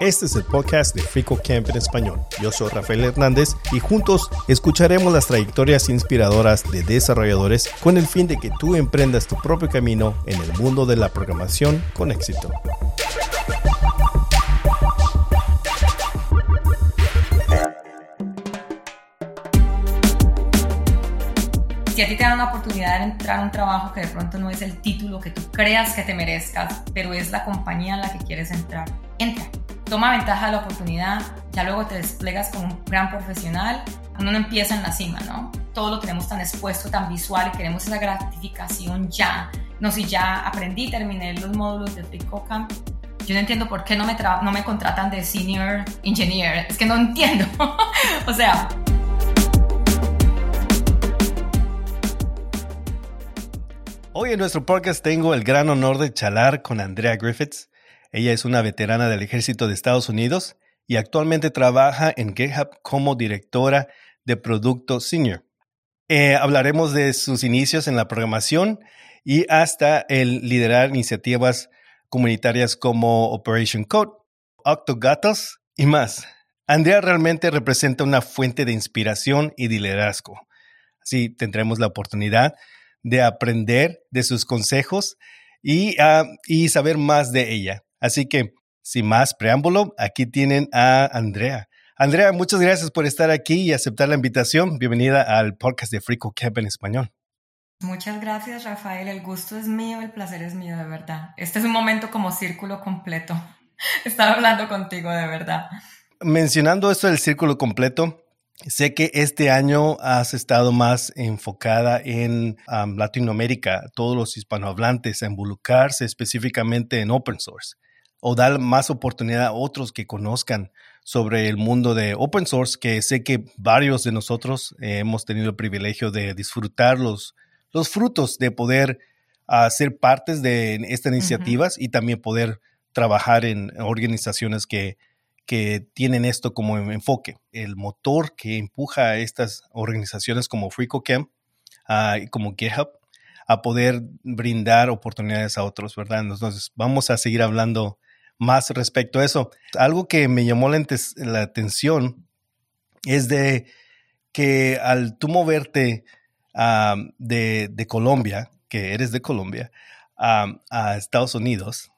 Este es el podcast de Frico Camp en español. Yo soy Rafael Hernández y juntos escucharemos las trayectorias inspiradoras de desarrolladores con el fin de que tú emprendas tu propio camino en el mundo de la programación con éxito. Si a ti te dan la oportunidad de entrar a un trabajo que de pronto no es el título que tú creas que te merezcas, pero es la compañía en la que quieres entrar, entra. Toma ventaja de la oportunidad, ya luego te desplegas como un gran profesional, uno no empieza en la cima, ¿no? Todo lo tenemos tan expuesto, tan visual y queremos esa gratificación ya. No, si ya aprendí, terminé los módulos de FreeCoCamp, yo no entiendo por qué no me, no me contratan de senior engineer, es que no entiendo. o sea, Hoy en nuestro podcast tengo el gran honor de charlar con Andrea Griffiths. Ella es una veterana del ejército de Estados Unidos y actualmente trabaja en GitHub como directora de producto senior. Eh, hablaremos de sus inicios en la programación y hasta el liderar iniciativas comunitarias como Operation Code, Octogatos y más. Andrea realmente representa una fuente de inspiración y de liderazgo. Así tendremos la oportunidad de aprender de sus consejos y, ah, y saber más de ella. Así que, sin más preámbulo, aquí tienen a Andrea. Andrea, muchas gracias por estar aquí y aceptar la invitación. Bienvenida al podcast de Frico Camp en español. Muchas gracias, Rafael. El gusto es mío, el placer es mío, de verdad. Este es un momento como círculo completo. Estar hablando contigo, de verdad. Mencionando esto del círculo completo, Sé que este año has estado más enfocada en Latinoamérica, todos los hispanohablantes, a involucrarse específicamente en open source o dar más oportunidad a otros que conozcan sobre el mundo de open source, que sé que varios de nosotros hemos tenido el privilegio de disfrutar los, los frutos de poder uh, ser partes de estas iniciativas y también poder trabajar en organizaciones que que tienen esto como enfoque. El motor que empuja a estas organizaciones como FreeCodeCamp, uh, como GitHub, a poder brindar oportunidades a otros, ¿verdad? Entonces, vamos a seguir hablando más respecto a eso. Algo que me llamó la, atención es de que al tú moverte de, Colombia, que eres de Colombia, a Estados Unidos,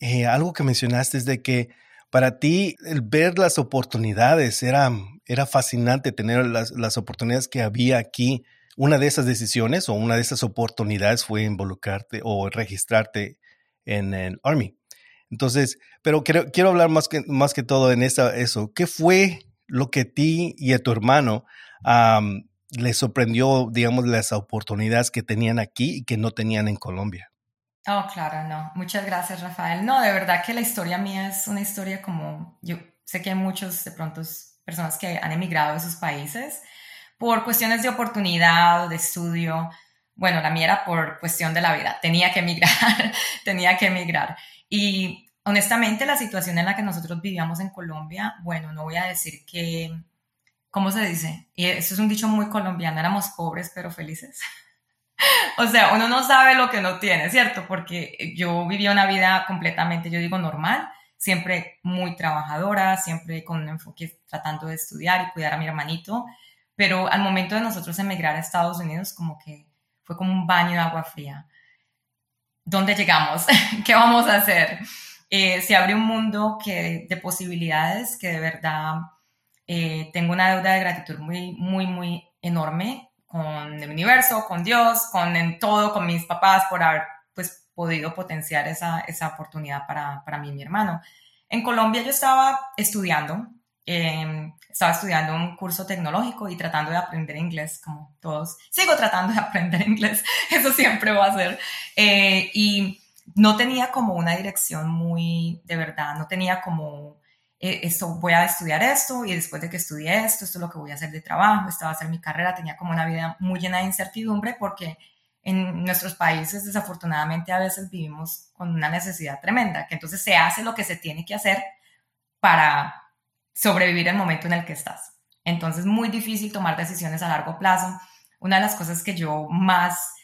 eh, algo que mencionaste es de que para ti, el ver las oportunidades era, era fascinante tener las, las oportunidades que había aquí. Una de esas decisiones o una de esas oportunidades fue involucrarte o registrarte en el Army. Entonces, pero quiero, quiero hablar más que, más que todo en esa, eso. ¿Qué fue lo que a ti y a tu hermano les sorprendió, digamos, las oportunidades que tenían aquí y que no tenían en Colombia? Oh, claro, no. Muchas gracias, Rafael. No, de verdad que la historia mía es una historia como, yo sé que hay muchos, de pronto, personas que han emigrado de sus países por cuestiones de oportunidad, de estudio. Bueno, la mía era por cuestión de la vida. Tenía que emigrar, tenía que emigrar. Y honestamente, la situación en la que nosotros vivíamos en Colombia, bueno, no voy a decir que, ¿cómo se dice? Y eso es un dicho muy colombiano, éramos pobres pero felices. o sea, uno no sabe lo que no tiene, ¿cierto? Porque yo vivía una vida completamente, yo digo, normal, siempre muy trabajadora, siempre con un enfoque tratando de estudiar y cuidar a mi hermanito, pero al momento de nosotros emigrar a Estados Unidos, como que fue como un baño de agua fría. ¿Dónde llegamos? ¿Qué vamos a hacer? Eh, se abre un mundo que, de posibilidades que de verdad eh, tengo una deuda de gratitud muy, muy, muy enorme con el universo, con Dios, con en todo, con mis papás por haber pues podido potenciar esa, esa oportunidad para, para mí y mi hermano. En Colombia yo estaba estudiando, em, estaba estudiando un curso tecnológico y tratando de aprender inglés, como todos. Sigo tratando de aprender inglés, eso siempre va a ser. Eh, y no tenía como una dirección muy, de verdad, no tenía como eh, esto, voy a estudiar esto y después de que estudié esto, esto es lo que voy a hacer de trabajo, esta va a ser mi carrera, tenía como una vida muy llena de incertidumbre porque en nuestros países desafortunadamente a veces vivimos con una necesidad tremenda, que entonces se hace lo que se tiene que hacer para sobrevivir el momento en el que estás. Entonces muy difícil tomar decisiones a largo plazo. Una de las cosas que yo más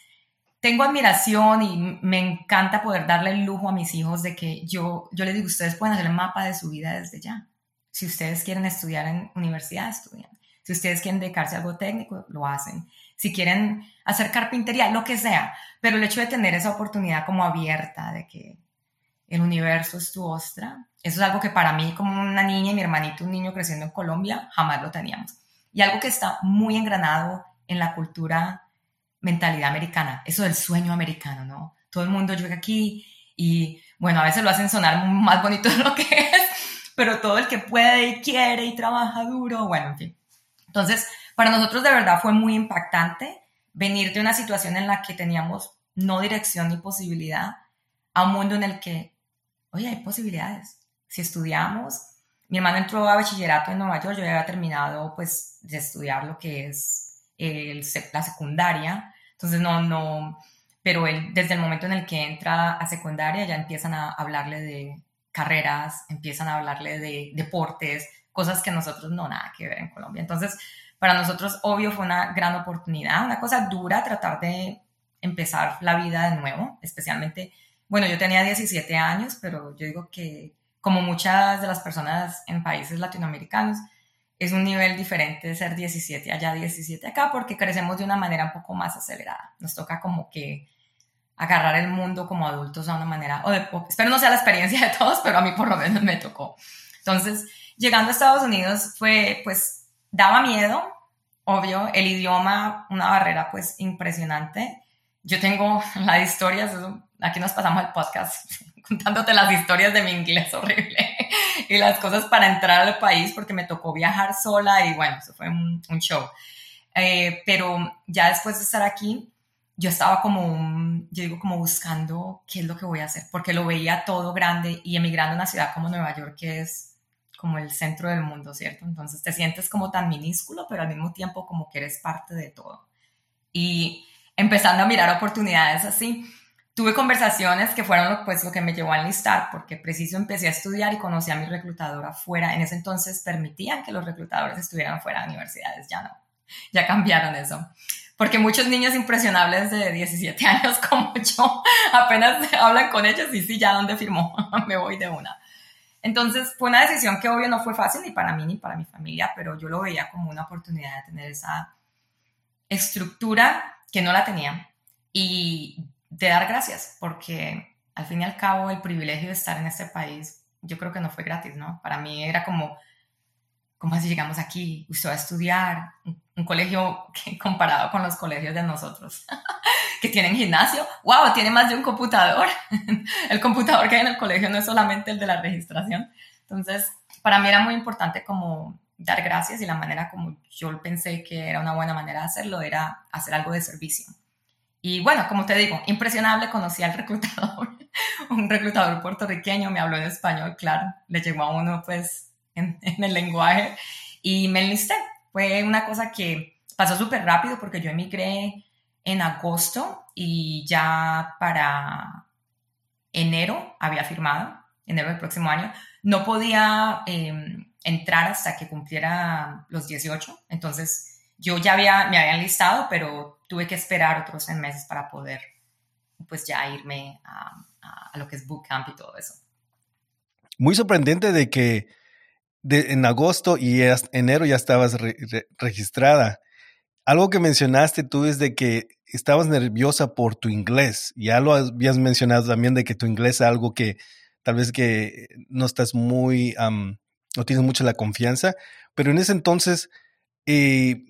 tengo admiración y me encanta poder darle el lujo a mis hijos de que yo, yo les digo, ustedes pueden hacer el mapa de su vida desde ya. Si ustedes quieren estudiar en universidad, estudian. Si ustedes quieren dedicarse a algo técnico, lo hacen. Si quieren hacer carpintería, lo que sea. Pero el hecho de tener esa oportunidad como abierta, de que el universo es tu ostra, eso es algo que para mí, como una niña y mi hermanito, un niño creciendo en Colombia, jamás lo teníamos. Y algo que está muy engranado en la cultura mentalidad americana, eso del sueño americano, ¿no? Todo el mundo llega aquí y, bueno, a veces lo hacen sonar más bonito de lo que es, pero todo el que puede y quiere y trabaja duro, bueno, en fin. Entonces, para nosotros de verdad fue muy impactante venir de una situación en la que teníamos no dirección ni posibilidad a un mundo en el que, oye, hay posibilidades. Si estudiamos, mi hermano entró a bachillerato en Nueva York, yo ya había terminado pues de estudiar lo que es el, la secundaria, entonces no, no, pero él desde el momento en el que entra a secundaria ya empiezan a hablarle de carreras, empiezan a hablarle de deportes, cosas que nosotros no, nada que ver en Colombia. Entonces, para nosotros, obvio, fue una gran oportunidad, una cosa dura tratar de empezar la vida de nuevo, especialmente, bueno, yo tenía 17 años, pero yo digo que como muchas de las personas en países latinoamericanos, es un nivel diferente de ser 17 allá, 17 acá, porque crecemos de una manera un poco más acelerada. Nos toca como que agarrar el mundo como adultos a una manera, o de, espero no sea la experiencia de todos, pero a mí por lo menos me tocó. Entonces, llegando a Estados Unidos fue, pues, daba miedo, obvio, el idioma, una barrera, pues, impresionante. Yo tengo las historias, aquí nos pasamos el podcast contándote las historias de mi inglés horrible y las cosas para entrar al país porque me tocó viajar sola y bueno, eso fue un, show. Eh, pero ya después de estar aquí, yo estaba como, yo digo, como buscando qué es lo que voy a hacer, porque lo veía todo grande y emigrando a una ciudad como Nueva York, que es como el centro del mundo, ¿cierto? Entonces te sientes como tan minúsculo, pero al mismo tiempo como que eres parte de todo. Y empezando a mirar oportunidades así, tuve conversaciones que fueron pues lo que me llevó a enlistar, porque preciso empecé a estudiar y conocí a mi reclutadora afuera. En ese entonces permitían que los reclutadores estuvieran fuera de universidades, ya no, ya cambiaron eso. Porque muchos niños impresionables de 17 años como yo apenas hablan con ellos y sí, ya dónde firmó, me voy de una. Entonces fue una decisión que obvio no fue fácil ni para mí ni para mi familia, pero yo lo veía como una oportunidad de tener esa estructura que no la tenía y de dar gracias, porque al fin y al cabo el privilegio de estar en este país, yo creo que no fue gratis, ¿no? Para mí era como, ¿cómo así llegamos aquí? Usted va a estudiar, un, colegio que, comparado con los colegios de nosotros. que tienen gimnasio, wow, tiene más de un computador. el computador que hay en el colegio no es solamente el de la registración. Entonces, para mí era muy importante como dar gracias y la manera como yo pensé que era una buena manera de hacerlo era hacer algo de servicio. Y bueno, como te digo, impresionable, conocí al reclutador, un reclutador puertorriqueño, me habló en español, claro, le llegó a uno pues en, el lenguaje y me enlisté. Fue una cosa que pasó súper rápido porque yo emigré en agosto y ya para enero había firmado, enero del próximo año. No podía em, entrar hasta que cumpliera los 18, entonces yo ya había, me habían listado, pero tuve que esperar otros seis meses para poder pues ya irme a, lo que es bootcamp y todo eso. Muy sorprendente de que en agosto y enero ya estabas registrada. Algo que mencionaste tú es de que estabas nerviosa por tu inglés. Ya lo habías mencionado también de que tu inglés es algo que tal vez que no estás muy, no tienes mucha la confianza, pero en ese entonces, eh,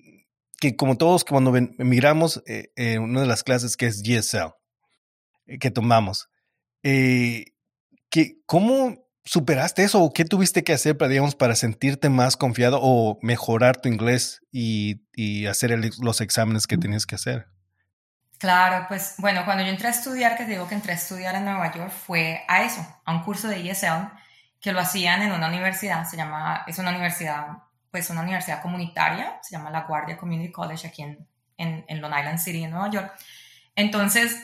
que como todos cuando emigramos, eh, eh, una de las clases que es GSL, que tomamos, que, ¿cómo superaste eso o qué tuviste que hacer para, digamos, para sentirte más confiado o mejorar tu inglés y, y hacer los exámenes que tenías que hacer? Claro, pues bueno, cuando yo entré a estudiar, que te digo que entré a estudiar en Nueva York, fue a eso, a un curso de ESL que lo hacían en una universidad, se llama, es una universidad, pues una universidad comunitaria, se llama La Guardia Community College aquí en, en, Long Island City, en Nueva York. Entonces,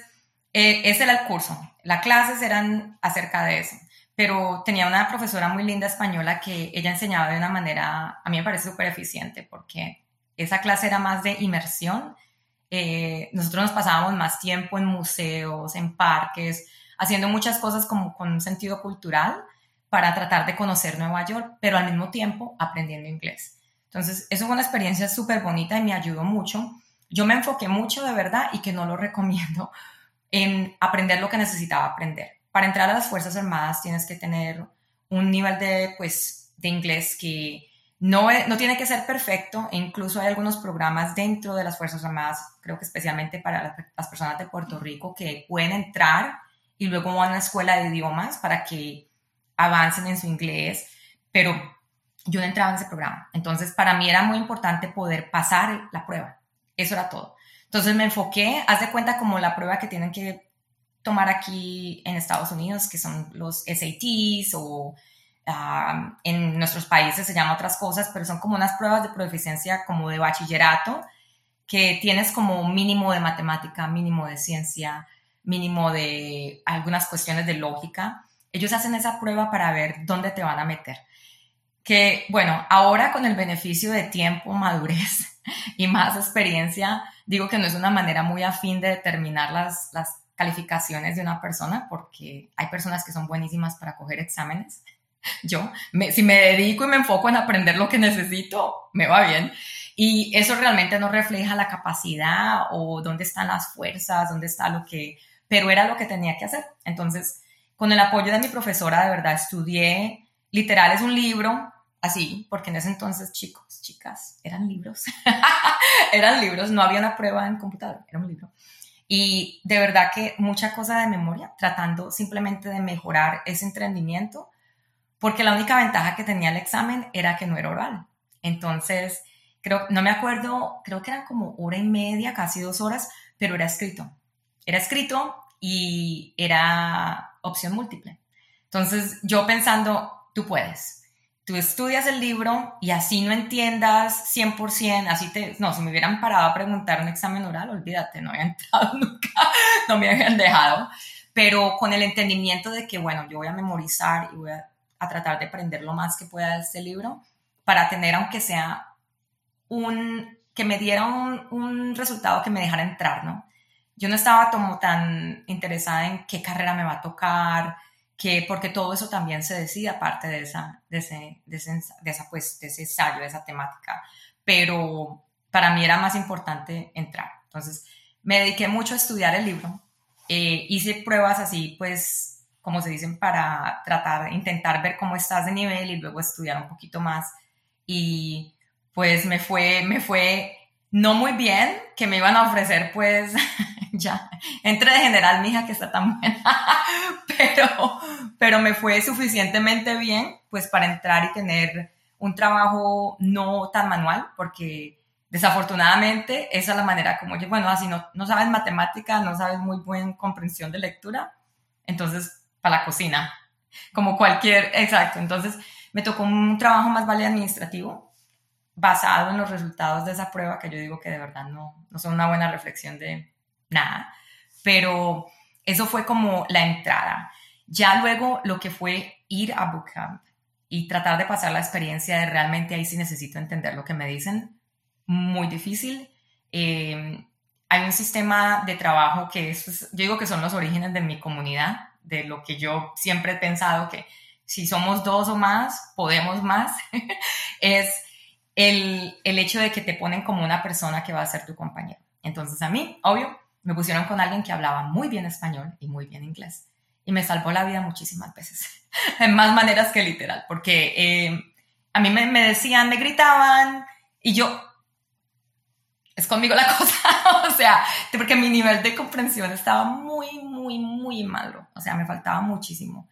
eh, ese era el curso, las clases eran acerca de eso. Pero tenía una profesora muy linda española que ella enseñaba de una manera, a mí me parece súper eficiente, porque esa clase era más de inmersión. Eh, nosotros nos pasábamos más tiempo en museos, en parques, haciendo muchas cosas como con un sentido cultural para tratar de conocer Nueva York, pero al mismo tiempo aprendiendo inglés. Entonces, eso fue una experiencia súper bonita y me ayudó mucho. Yo me enfoqué mucho de verdad y que no lo recomiendo en aprender lo que necesitaba aprender. Para entrar a las Fuerzas Armadas tienes que tener un nivel de, pues, de inglés que no, no tiene que ser perfecto e incluso hay algunos programas dentro de las Fuerzas Armadas, creo que especialmente para las personas de Puerto Rico, que pueden entrar y luego van a una escuela de idiomas para que avancen en su inglés, pero yo no entraba en ese programa. Entonces, para mí era muy importante poder pasar la prueba. Eso era todo. Entonces me enfoqué, haz de cuenta como la prueba que tienen que tomar aquí en Estados Unidos, que son los SATs o ah, en nuestros países se llaman otras cosas, pero son como unas pruebas de proficiencia como de bachillerato, que tienes como mínimo de matemática, mínimo de ciencia, mínimo de algunas cuestiones de lógica. Ellos hacen esa prueba para ver dónde te van a meter. Que bueno, ahora con el beneficio de tiempo, madurez y más experiencia, digo que no es una manera muy afín de determinar las, las calificaciones de una persona, porque hay personas que son buenísimas para coger exámenes. Yo, si me dedico y me enfoco en aprender lo que necesito, me va bien. Y eso realmente no refleja la capacidad o dónde están las fuerzas, dónde está lo que, pero era lo que tenía que hacer. Entonces, con el apoyo de mi profesora, de verdad, estudié, literal es un libro, así, porque en ese entonces, chicos, chicas, eran libros, eran libros, no había una prueba en computador, era un libro. Y de verdad que mucha cosa de memoria, tratando simplemente de mejorar ese entendimiento, porque la única ventaja que tenía el examen era que no era oral. Entonces, creo, no me acuerdo, creo que eran como hora y media, casi dos horas, pero era escrito. Era escrito y era opción múltiple. Entonces, yo pensando, tú puedes, tú estudias el libro y así no entiendas 100%, así te, no, si me hubieran parado a preguntar un examen oral, olvídate, no había entrado nunca, no me habían dejado, pero con el entendimiento de que, bueno, yo voy a memorizar y voy a, tratar de aprender lo más que pueda de este libro para tener, aunque sea un, que me diera un, un resultado que me dejara entrar, ¿no? Yo no estaba como tan interesada en qué carrera me va a tocar, que porque todo eso también se decide aparte de esa, de ese, de, esa, pues, de ese ensayo, de esa temática. Pero para mí era más importante entrar. Entonces, me dediqué mucho a estudiar el libro. Eh, hice pruebas así, pues, como se dicen, para tratar, intentar ver cómo estás de nivel y luego estudiar un poquito más. Y pues me fue, me fue no muy bien, que me iban a ofrecer pues ya, entre de general, mija, que está tan buena, pero, pero me fue suficientemente bien pues para entrar y tener un trabajo no tan manual, porque desafortunadamente esa es la manera como yo, bueno, así no, no sabes matemática, no sabes muy buena comprensión de lectura, entonces para la cocina, como cualquier, exacto, entonces me tocó un trabajo más vale administrativo, basado en los resultados de esa prueba, que yo digo que de verdad no, no son una buena reflexión de nada, pero eso fue como la entrada. Ya luego lo que fue ir a Bootcamp y tratar de pasar la experiencia de realmente ahí sí necesito entender lo que me dicen, muy difícil. Eh, hay un sistema de trabajo que es, yo digo que son los orígenes de mi comunidad, de lo que yo siempre he pensado que si somos dos o más, podemos más, es el, el, hecho de que te ponen como una persona que va a ser tu compañero. Entonces a mí, obvio, me pusieron con alguien que hablaba muy bien español y muy bien inglés. Y me salvó la vida muchísimas veces, en más maneras que literal, porque eh, a mí me, me decían, me gritaban y yo, es conmigo la cosa, o sea, porque mi nivel de comprensión estaba muy, muy, muy malo, o sea, me faltaba muchísimo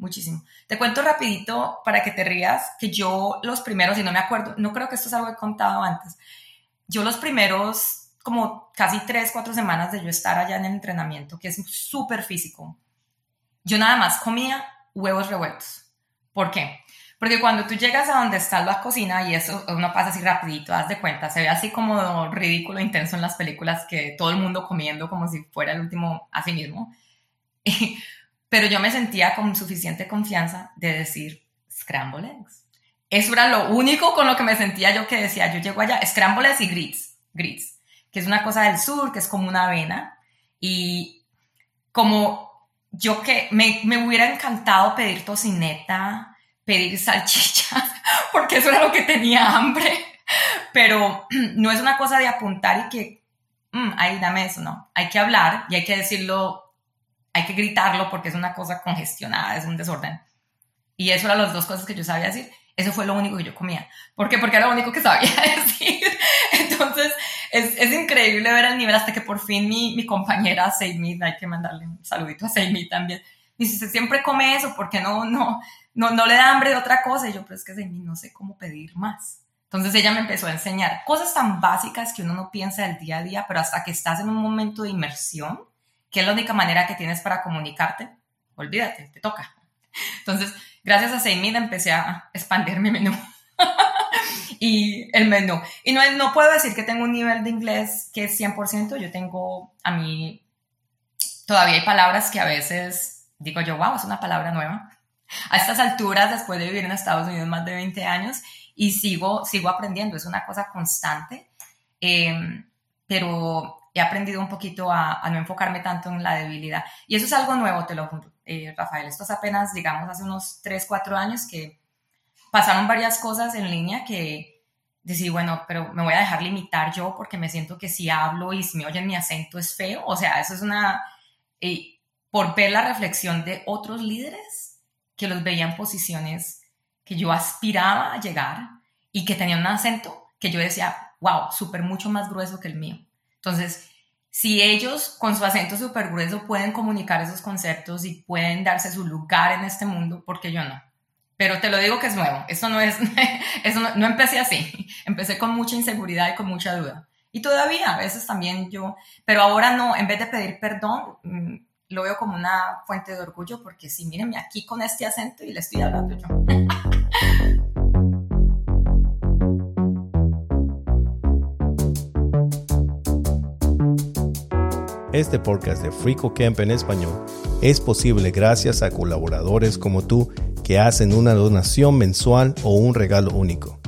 muchísimo. Te cuento rapidito para que te rías que yo los primeros, y no me acuerdo, no creo que esto es algo que he contado antes, yo los primeros como casi tres, cuatro semanas de yo estar allá en el entrenamiento, que es súper físico, yo nada más comía huevos revueltos. ¿Por qué? Porque cuando tú llegas a donde está la cocina y eso uno pasa así rapidito, haz de cuenta, se ve así como ridículo, intenso en las películas que todo el mundo comiendo como si fuera el último a sí mismo. pero yo me sentía con suficiente confianza de decir scramble eggs. Eso era lo único con lo que me sentía yo que decía, yo llego allá, scramble y grits, grits, que es una cosa del sur, que es como una avena. Y como yo que me, me hubiera encantado pedir tocineta, pedir salchichas, porque eso era lo que tenía hambre. Pero no es una cosa de apuntar y que, mm, ahí dame eso, no. Hay que hablar y hay que decirlo, hay que gritarlo porque es una cosa congestionada, es un desorden. Y eso eran las dos cosas que yo sabía decir. Eso fue lo único que yo comía. ¿Por qué? Porque era lo único que sabía decir. Entonces, es, es increíble ver el nivel hasta que por fin mi, mi compañera Seimi, hay que mandarle un saludito a Seimi también, dice, se siempre come eso, porque no, no, no, no le da hambre de otra cosa? Y yo, pero es que Seimi no sé cómo pedir más. Entonces ella me empezó a enseñar cosas tan básicas que uno no piensa del día a día, pero hasta que estás en un momento de inmersión, que es la única manera que tienes para comunicarte, olvídate, te toca. Entonces, gracias a Seimid empecé a expandir mi menú. y el menú. Y no, no puedo decir que tengo un nivel de inglés que es 100%, yo tengo a mí, todavía hay palabras que a veces digo yo, wow, es una palabra nueva. A estas alturas, después de vivir en Estados Unidos más de 20 años, y sigo, sigo aprendiendo, es una cosa constante, em, pero he aprendido un poquito a, no enfocarme tanto en la debilidad. Y eso es algo nuevo, te lo juro, eh, Rafael. Esto es apenas, digamos, hace unos 3, 4 años que pasaron varias cosas en línea que decidí, bueno, pero me voy a dejar limitar yo porque me siento que si hablo y si me oyen mi acento es feo. O sea, eso es una... Eh, por ver la reflexión de otros líderes que los veía en posiciones que yo aspiraba a llegar y que tenían un acento que yo decía, wow, súper mucho más grueso que el mío. Entonces, si ellos con su acento súper grueso pueden comunicar esos conceptos y pueden darse su lugar en este mundo, ¿por qué yo no? Pero te lo digo que es nuevo, eso no es, eso no, empecé así, empecé con mucha inseguridad y con mucha duda. Y todavía a veces también yo, pero ahora no, en vez de pedir perdón, mm, lo veo como una fuente de orgullo porque sí, mírenme aquí con este acento y le estoy hablando yo. Este podcast de Frico Camp en español es posible gracias a colaboradores como tú que hacen una donación mensual o un regalo único.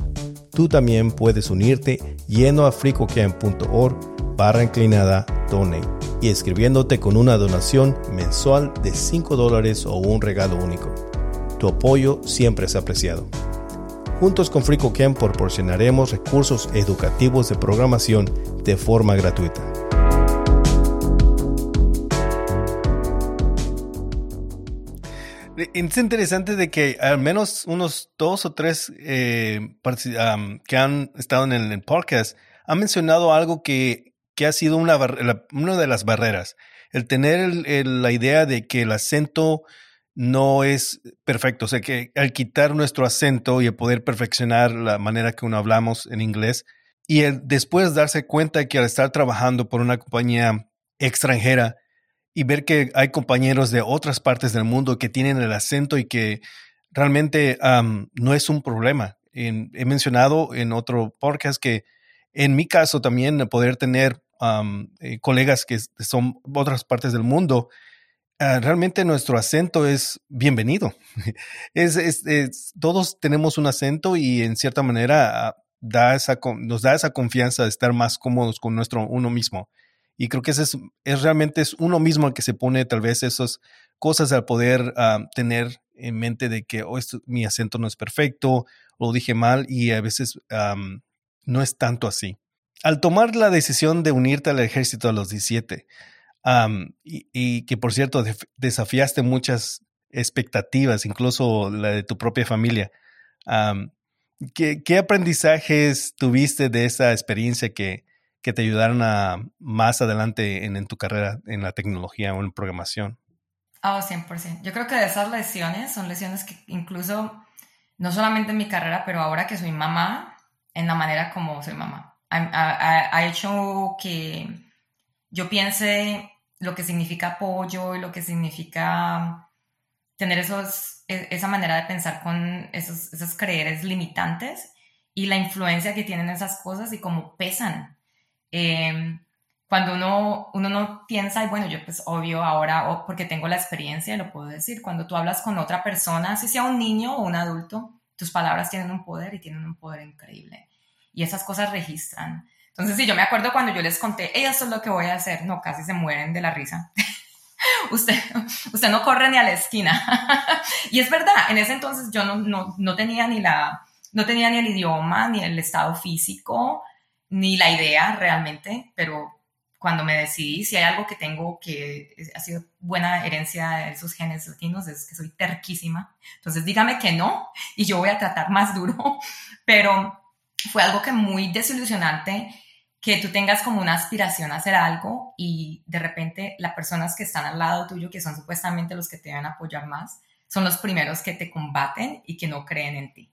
Tú también puedes unirte yendo a fricocamp.org barra inclinada donate y escribiéndote con una donación mensual de 5 dólares o un regalo único. Tu apoyo siempre es apreciado. Juntos con FricoCamp proporcionaremos recursos educativos de programación de forma gratuita. Es interesante de que al menos unos dos o tres eh, que han estado en el podcast han mencionado algo que, que ha sido una, una, de las barreras. El tener la idea de que el acento no es perfecto. O sea, que al quitar nuestro acento y el poder perfeccionar la manera que uno hablamos en inglés y después darse cuenta que al estar trabajando por una compañía extranjera, y ver que hay compañeros de otras partes del mundo que tienen el acento y que realmente no es un problema. he mencionado en otro podcast que en mi caso también poder tener eh, colegas que son otras partes del mundo, ah, realmente nuestro acento es bienvenido. es, todos tenemos un acento y en cierta manera ah, da esa, nos da esa confianza de estar más cómodos con nuestro uno mismo. Y creo que ese es, realmente es uno mismo el que se pone tal vez esas cosas al poder ah, tener en mente de que oh, mi acento no es perfecto, lo dije mal y a veces no es tanto así. Al tomar la decisión de unirte al ejército a los 17, y, que por cierto desafiaste muchas expectativas, incluso la de tu propia familia, ¿qué, ¿qué, aprendizajes tuviste de esa experiencia que, que te ayudaron a más adelante en, tu carrera en la tecnología o en programación? Ah, 100%. Yo creo que de esas lesiones son lesiones que incluso, no solamente en mi carrera, pero ahora que soy mamá, en la manera como soy mamá, ha, hecho que yo piense lo que significa apoyo y lo que significa tener esos, e, esa manera de pensar con esos, esos creeres limitantes y la influencia que tienen esas cosas y cómo pesan Em, cuando uno, uno no piensa, y bueno, yo pues obvio ahora, porque tengo la experiencia, lo puedo decir, cuando tú hablas con otra persona, si sea un niño o un adulto, tus palabras tienen un poder y tienen un poder increíble. Y esas cosas registran. Entonces, sí, yo me acuerdo cuando yo les conté, ella esto es lo que voy a hacer, no, casi se mueren de la risa. usted, usted no corre ni a la esquina. y es verdad, en ese entonces yo no, no, no, tenía ni la, no tenía ni el idioma, ni el estado físico, ni la idea realmente, pero cuando me decidí, si hay algo que tengo que ha sido buena herencia de esos genes latinos, es que soy terquísima. Entonces dígame que no y yo voy a tratar más duro, pero fue algo que muy desilusionante que tú tengas como una aspiración a hacer algo y de repente las personas que están al lado tuyo, que son supuestamente los que te van a apoyar más, son los primeros que te combaten y que no creen en ti.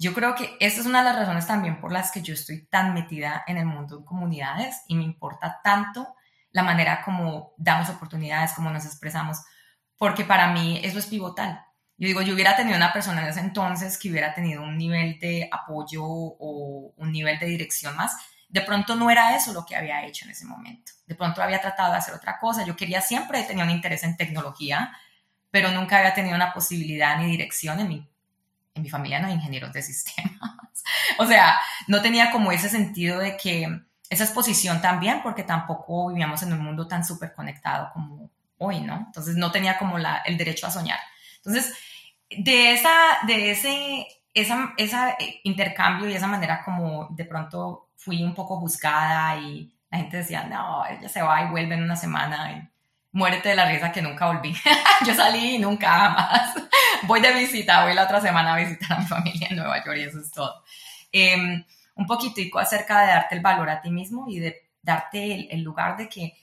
Yo creo que esa es una de las razones también por las que yo estoy tan metida en el mundo de comunidades y me importa tanto la manera como damos oportunidades, como nos expresamos, porque para mí eso es pivotal. Yo digo, yo hubiera tenido una persona en ese entonces que hubiera tenido un nivel de apoyo o un nivel de dirección más. De pronto no era eso lo que había hecho en ese momento. De pronto había tratado de hacer otra cosa. Yo quería siempre, tenía un interés en tecnología, pero nunca había tenido una posibilidad ni dirección en mi en mi familia no hay ingenieros de sistemas. o sea, no tenía como ese sentido de que esa exposición también, porque tampoco vivíamos en un mundo tan súper conectado como hoy, ¿no? Entonces no tenía como la, el derecho a soñar. Entonces, de esa, de ese, esa, esa eh, intercambio y esa manera como de pronto fui un poco juzgada y la gente decía, no, ella se va y vuelve en una semana. Y, muérete de la risa que nunca volví. yo salí y nunca más. Voy de visita, voy la otra semana a visitar a mi familia en Nueva York y eso es todo. Eh, un poquitico acerca de darte el valor a ti mismo y de darte el, el lugar de que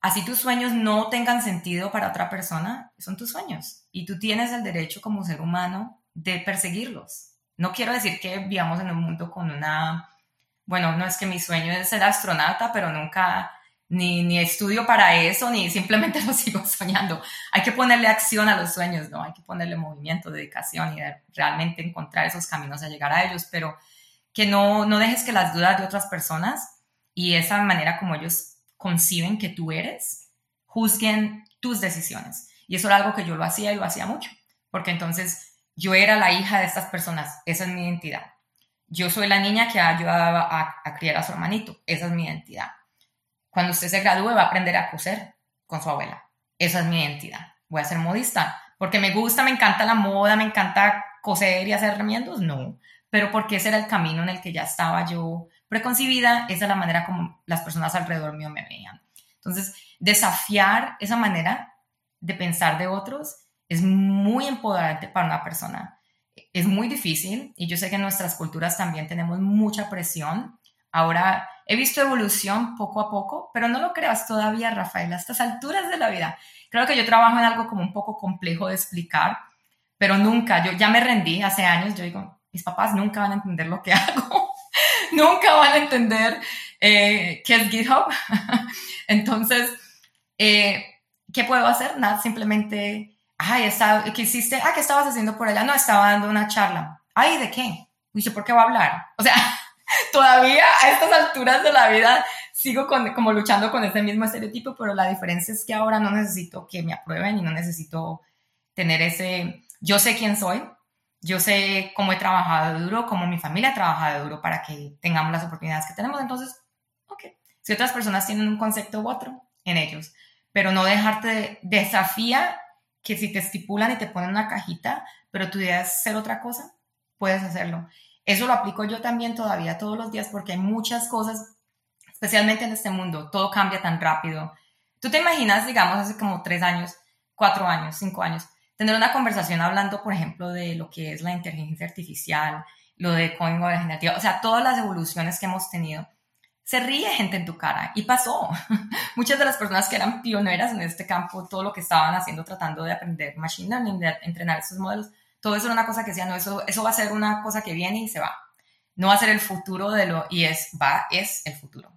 así tus sueños no tengan sentido para otra persona, son tus sueños y tú tienes el derecho como ser humano de perseguirlos. No quiero decir que vivamos en un mundo con una, bueno, no es que mi sueño es ser astronauta, pero nunca ni, ni estudio para eso, ni simplemente lo sigo soñando. Hay que ponerle acción a los sueños, ¿no? Hay que ponerle movimiento, dedicación y realmente encontrar esos caminos a llegar a ellos, pero que no, no dejes que las dudas de otras personas y esa manera como ellos conciben que tú eres, juzguen tus decisiones. Y eso era algo que yo lo hacía y lo hacía mucho, porque entonces yo era la hija de estas personas, esa es mi identidad. Yo soy la niña que ha ayudado a, a criar a su hermanito, esa es mi identidad cuando usted se gradúe va a aprender a coser con su abuela. Esa es mi identidad. Voy a ser modista porque me gusta, me encanta la moda, me encanta coser y hacer remiendos, no. Pero porque ese era el camino en el que ya estaba yo preconcebida, esa es la manera como las personas alrededor mío me veían. Entonces, desafiar esa manera de pensar de otros es muy empoderante para una persona. Es muy difícil y yo sé que en nuestras culturas también tenemos mucha presión. Ahora He visto evolución poco a poco, pero no lo creas todavía, Rafael, a estas alturas de la vida. Creo que yo trabajo en algo como un poco complejo de explicar, pero nunca, yo ya me rendí hace años, yo digo, mis papás nunca van a entender lo que hago, nunca van a entender eh, qué es GitHub. Entonces, eh, ¿qué puedo hacer? Nada, simplemente, ay, ¿qué hiciste? Ah, ¿qué estabas haciendo por allá? No, estaba dando una charla. Ay, ¿de qué? Dice, ¿por qué va a hablar? O sea, todavía a estas alturas de la vida sigo como luchando con ese mismo estereotipo, pero la diferencia es que ahora no necesito que me aprueben y no necesito tener ese, yo sé quién soy, yo sé cómo he trabajado duro, cómo mi familia ha trabajado duro para que tengamos las oportunidades que tenemos, entonces, ok, si otras personas tienen un concepto u otro en ellos, pero no dejarte desafía que si te estipulan y te ponen una cajita, pero tu idea es ser otra cosa, puedes hacerlo. Eso lo aplico yo también todavía todos los días porque hay muchas cosas, especialmente en este mundo, todo cambia tan rápido. Tú te imaginas, digamos, hace como tres años, cuatro años, cinco años, tener una conversación hablando, por ejemplo, de lo que es la inteligencia artificial, lo de código generativo, o sea, todas las evoluciones que hemos tenido. Se ríe gente en tu cara y pasó. Muchas de las personas que eran pioneras en este campo, todo lo que estaban haciendo tratando de aprender machine learning, de entrenar esos modelos, todo eso era una cosa que decía, no, eso, eso va a ser una cosa que viene y se va. No va a ser el futuro de lo, y es, va, es el futuro.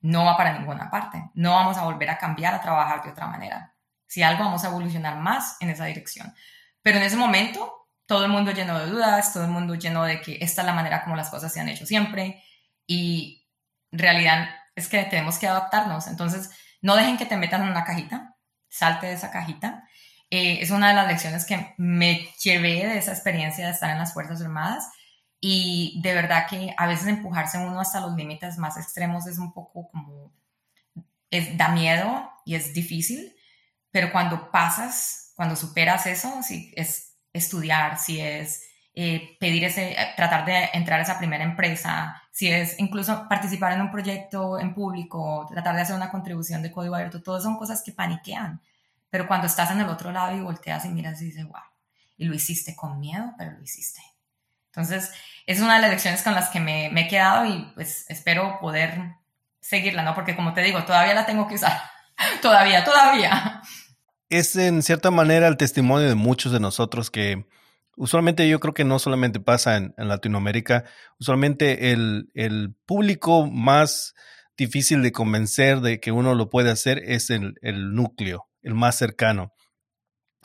No va para ninguna parte. No vamos a volver a cambiar, a trabajar de otra manera. Si algo, vamos a evolucionar más en esa dirección. Pero en ese momento, todo el mundo lleno de dudas, todo el mundo lleno de que esta es la manera como las cosas se han hecho siempre. Y realidad es que tenemos que adaptarnos. Entonces, no dejen que te metan en una cajita, salte de esa cajita eh, es una de las lecciones que me llevé de esa experiencia de estar en las Fuerzas Armadas Y de verdad que a veces empujarse uno hasta los límites más extremos es un poco como, da miedo y es difícil, pero cuando pasas, cuando superas eso, si es estudiar, si es eh, pedir ese, eh, tratar de entrar a esa primera empresa, si es incluso participar en un proyecto en público, tratar de hacer una contribución de código abierto, todas son cosas que paniquean. Pero cuando estás en el otro lado y volteas y miras y dices, wow, y lo hiciste con miedo, pero lo hiciste. Entonces, es una de las lecciones con las que me, he quedado y pues espero poder seguirla, ¿no? Porque como te digo, todavía la tengo que usar. todavía, todavía. Es en cierta manera el testimonio de muchos de nosotros que usualmente yo creo que no solamente pasa en, Latinoamérica, usualmente el, el, público más difícil de convencer de que uno lo puede hacer es el, el núcleo, el más cercano.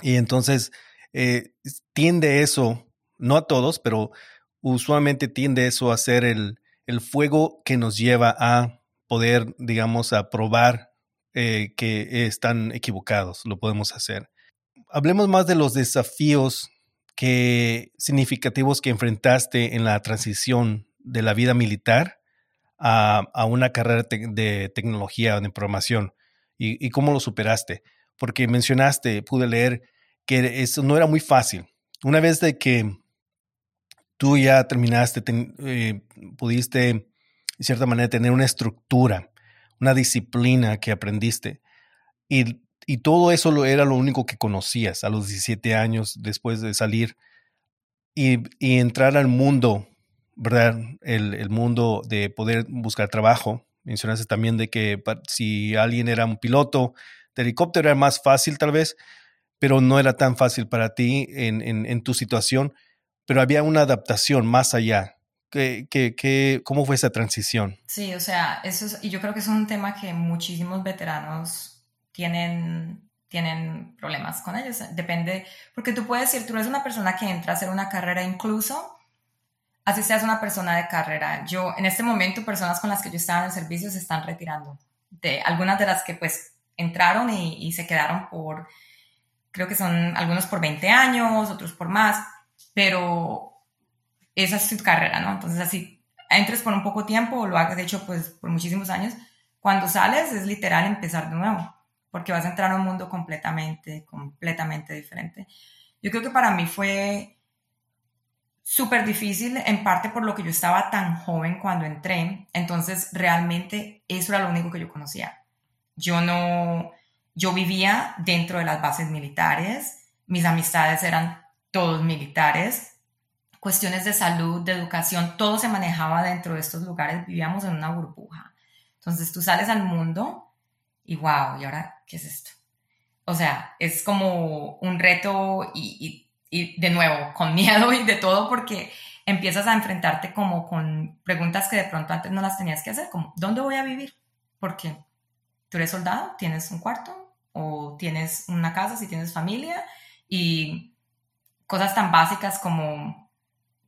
Y entonces eh, tiende eso, no a todos, pero usualmente tiende eso a ser el, el fuego que nos lleva a poder, digamos, a probar eh, que están equivocados, lo podemos hacer. Hablemos más de los desafíos que significativos que enfrentaste en la transición de la vida militar a, a una carrera de tecnología o de programación y, y, cómo lo superaste. Porque mencionaste, pude leer que eso no era muy fácil. Una vez de que tú ya terminaste, eh, pudiste, de cierta manera, tener una estructura, una disciplina que aprendiste. Y y todo eso era lo único que conocías a los 17 años después de salir y, y entrar al mundo, ¿verdad? El, el, mundo de poder buscar trabajo. Mencionaste también de que si alguien era un piloto de helicóptero era más fácil tal vez, pero no era tan fácil para ti en, tu situación, pero había una adaptación más allá. ¿Qué, ¿Cómo fue esa transición? Sí, o sea, eso es, y yo creo que es un tema que muchísimos veteranos tienen, tienen problemas con ellos. Depende, porque tú puedes decir, tú eres una persona que entra a hacer una carrera incluso, así seas una persona de carrera. Yo, en este momento, personas con las que yo estaba en el servicio se están retirando. De algunas de las que pues entraron y, se quedaron por, creo que son algunos por 20 años, otros por más, pero esa es su carrera, ¿no? Entonces así, entres por un poco tiempo o lo hagas, de hecho, pues por muchísimos años, cuando sales es literal empezar de nuevo porque vas a entrar a un mundo completamente, completamente diferente. Yo creo que para mí fue súper difícil, en parte por lo que yo estaba tan joven cuando entré, entonces realmente eso era lo único que yo conocía. Yo no, yo vivía dentro de las bases militares, mis amistades eran todos militares, cuestiones de salud, de educación, todo se manejaba dentro de estos lugares, vivíamos en una burbuja. Entonces tú sales al mundo y wow, ¿y ahora qué es esto? O sea, es como un reto y, de nuevo, con miedo y de todo, porque empiezas a enfrentarte como con preguntas que de pronto antes no las tenías que hacer, como, ¿dónde voy a vivir? Porque tú eres soldado, tienes un cuarto o tienes una casa si tienes familia y cosas tan básicas como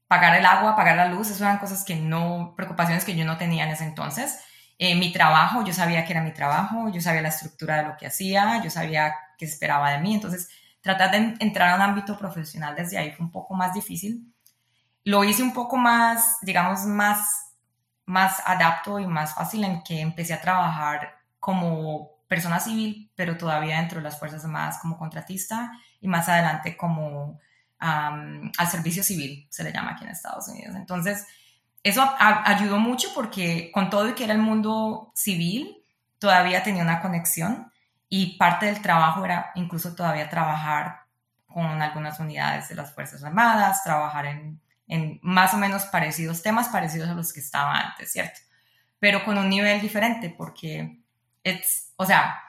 pagar el agua, pagar la luz, esas eran cosas que no, preocupaciones que yo no tenía en ese entonces. Eh, mi trabajo, yo sabía que era mi trabajo, yo sabía la estructura de lo que hacía, yo sabía qué esperaba de mí, entonces tratar de entrar a un ámbito profesional desde ahí fue un poco más difícil. Lo hice un poco más, digamos, más, más adapto y más fácil en que empecé a trabajar como persona civil, pero todavía dentro de las Fuerzas Armadas como contratista y más adelante como al servicio civil, se le llama aquí en Estados Unidos. Entonces, eso ayudó mucho porque con todo y que era el mundo civil, todavía tenía una conexión y parte del trabajo era incluso todavía trabajar con algunas unidades de las Fuerzas Armadas, trabajar en, en más o menos parecidos, temas parecidos a los que estaba antes, ¿cierto? Pero con un nivel diferente porque, es, o sea,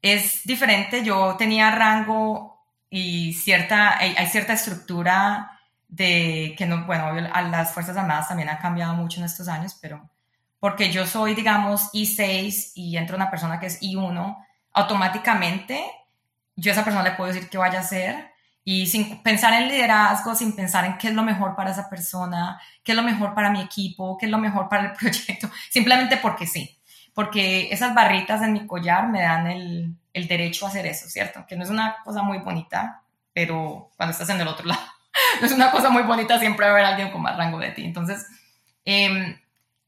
es diferente. Yo tenía rango y cierta, hay, hay cierta estructura de que no, bueno, a las Fuerzas Armadas también ha cambiado mucho en estos años, pero porque yo soy, digamos, I6 y entra una persona que es I1, automáticamente yo a esa persona le puedo decir qué vaya a hacer y sin pensar en liderazgo, sin pensar en qué es lo mejor para esa persona, qué es lo mejor para mi equipo, qué es lo mejor para el proyecto, simplemente porque sí, porque esas barritas en mi collar me dan el, el derecho a hacer eso, ¿cierto? Que no es una cosa muy bonita, pero cuando estás en el otro lado no es una cosa muy bonita siempre ver a alguien con más rango de ti. Entonces, em,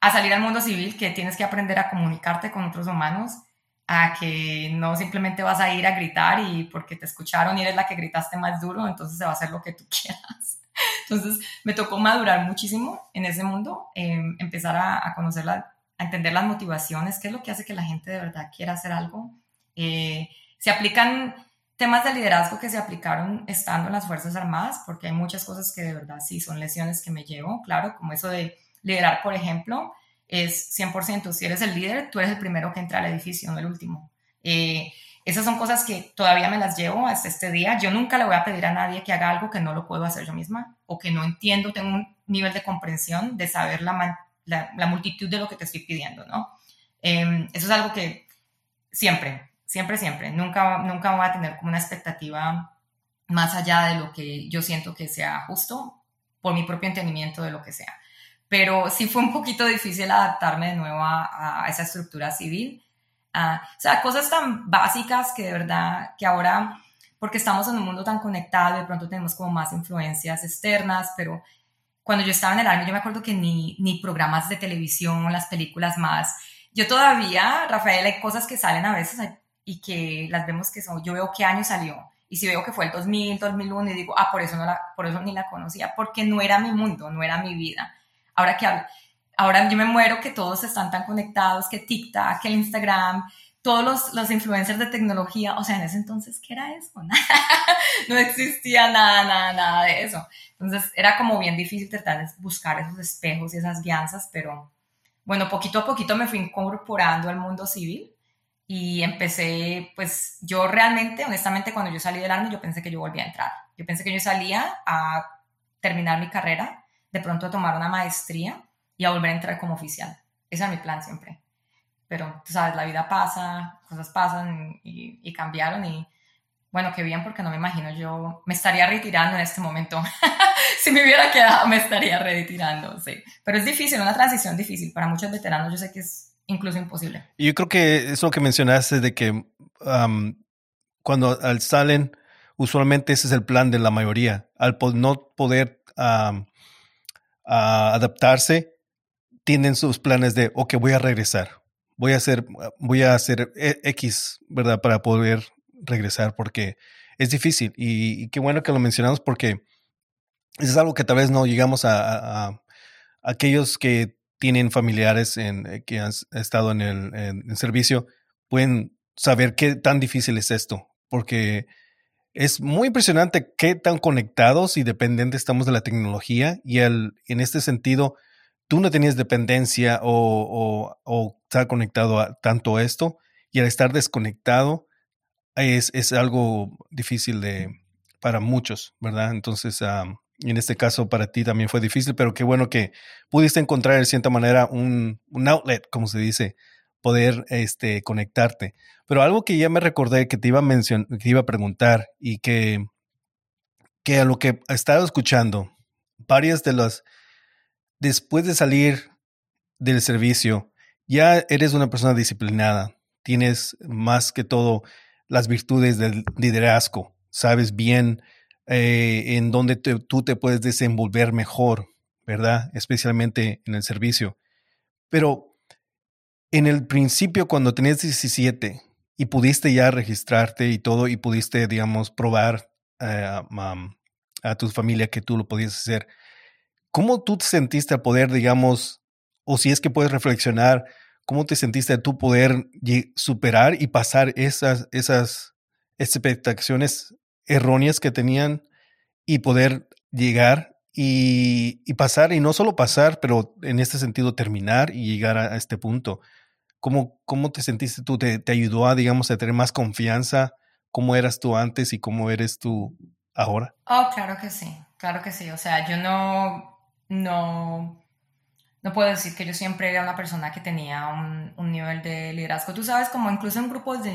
a salir al mundo civil, que tienes que aprender a comunicarte con otros humanos, a que no simplemente vas a ir a gritar y porque te escucharon y eres la que gritaste más duro, entonces se va a hacer lo que tú quieras. Entonces me tocó madurar muchísimo en ese mundo, em, empezar a, a conocer, a entender las motivaciones, qué es lo que hace que la gente de verdad quiera hacer algo. Eh, se aplican temas de liderazgo que se aplicaron estando en las Fuerzas Armadas, porque hay muchas cosas que de verdad sí son lesiones que me llevo, claro, como eso de liderar, por ejemplo, es 100%, si eres el líder, tú eres el primero que entra al edificio, no el último. Eh, esas son cosas que todavía me las llevo hasta este día. Yo nunca le voy a pedir a nadie que haga algo que no lo puedo hacer yo misma o que no entiendo, tengo un nivel de comprensión de saber la, la, multitud de lo que te estoy pidiendo, ¿no? Em, eso es algo que siempre, siempre, siempre, nunca, nunca voy a tener como una expectativa más allá de lo que yo siento que sea justo por mi propio entendimiento de lo que sea. Pero sí fue un poquito difícil adaptarme de nuevo a, esa estructura civil Ah, o sea, cosas tan básicas que de verdad, que ahora, porque estamos en un mundo tan conectado, de pronto tenemos como más influencias externas, pero cuando yo estaba en el army, yo me acuerdo que ni, ni programas de televisión, las películas más, yo todavía, Rafael, hay cosas que salen a veces y que las vemos que son, yo veo qué año salió, y si veo que fue el 2000, 2001, y digo, ah, por eso, no la, por eso ni la conocía, porque no era mi mundo, no era mi vida. Ahora que hablo, ahora yo me muero que todos están tan conectados, que TikTok, que Instagram, todos los, los influencers de tecnología, o sea, en ese entonces, ¿qué era eso? no existía nada, nada, nada de eso. Entonces era como bien difícil tratar de buscar esos espejos y esas guianzas, pero bueno, poquito a poquito me fui incorporando al mundo civil y empecé, pues yo realmente, honestamente, cuando yo salí del army, yo pensé que yo volvía a entrar. Yo pensé que yo salía a terminar mi carrera, de pronto a tomar una maestría y a volver a entrar como oficial. Ese es mi plan siempre. Pero, tú sabes, la vida pasa, cosas pasan y, cambiaron y bueno, qué bien porque no me imagino yo, me estaría retirando en este momento. si me hubiera quedado, me estaría retirando, sí. Pero es difícil, una transición difícil. Para muchos veteranos yo sé que es incluso imposible. Yo creo que eso que mencionaste de que cuando salen, usualmente ese es el plan de la mayoría. Al no poder adaptarse, tienen sus planes de, ok, voy a regresar, voy a hacer, voy a hacer e, X, ¿verdad? Para poder regresar, porque es difícil. Y, qué bueno que lo mencionamos porque es algo que tal vez no llegamos a, aquellos que tienen familiares en, eh, que han estado en el servicio, pueden saber qué tan difícil es esto, porque es muy impresionante qué tan conectados y dependientes estamos de la tecnología y el, en este sentido, tú no tenías dependencia o, o, estar conectado a tanto esto y al estar desconectado es, es algo difícil de, para muchos, ¿verdad? Entonces, en este caso para ti también fue difícil, pero qué bueno que pudiste encontrar de cierta manera un, un outlet, como se dice, poder este, conectarte. Pero algo que ya me recordé que te iba a mencionar, que iba a preguntar y que, que a lo que he estado escuchando, varias de las después de salir del servicio, ya eres una persona disciplinada, tienes más que todo las virtudes del liderazgo, sabes bien eh, en dónde tú te puedes desenvolver mejor, ¿verdad? Especialmente en el servicio. Pero en el principio, cuando tenías 17 y pudiste ya registrarte y todo, y pudiste, digamos, probar eh, a tu familia que tú lo podías hacer, ¿Cómo tú te sentiste al poder, digamos, o si es que puedes reflexionar, cómo te sentiste a tú poder superar y pasar esas, esas expectaciones erróneas que tenían y poder llegar y, pasar, y no solo pasar, pero en este sentido terminar y llegar a, este punto? ¿Cómo, ¿Cómo te sentiste tú? ¿Te, ¿Te ayudó a, digamos, a tener más confianza? ¿Cómo eras tú antes y cómo eres tú ahora? Oh, claro que sí, claro que sí. O sea, yo no, no, no puedo decir que yo siempre era una persona que tenía un, un nivel de liderazgo. Tú sabes, como incluso en grupos de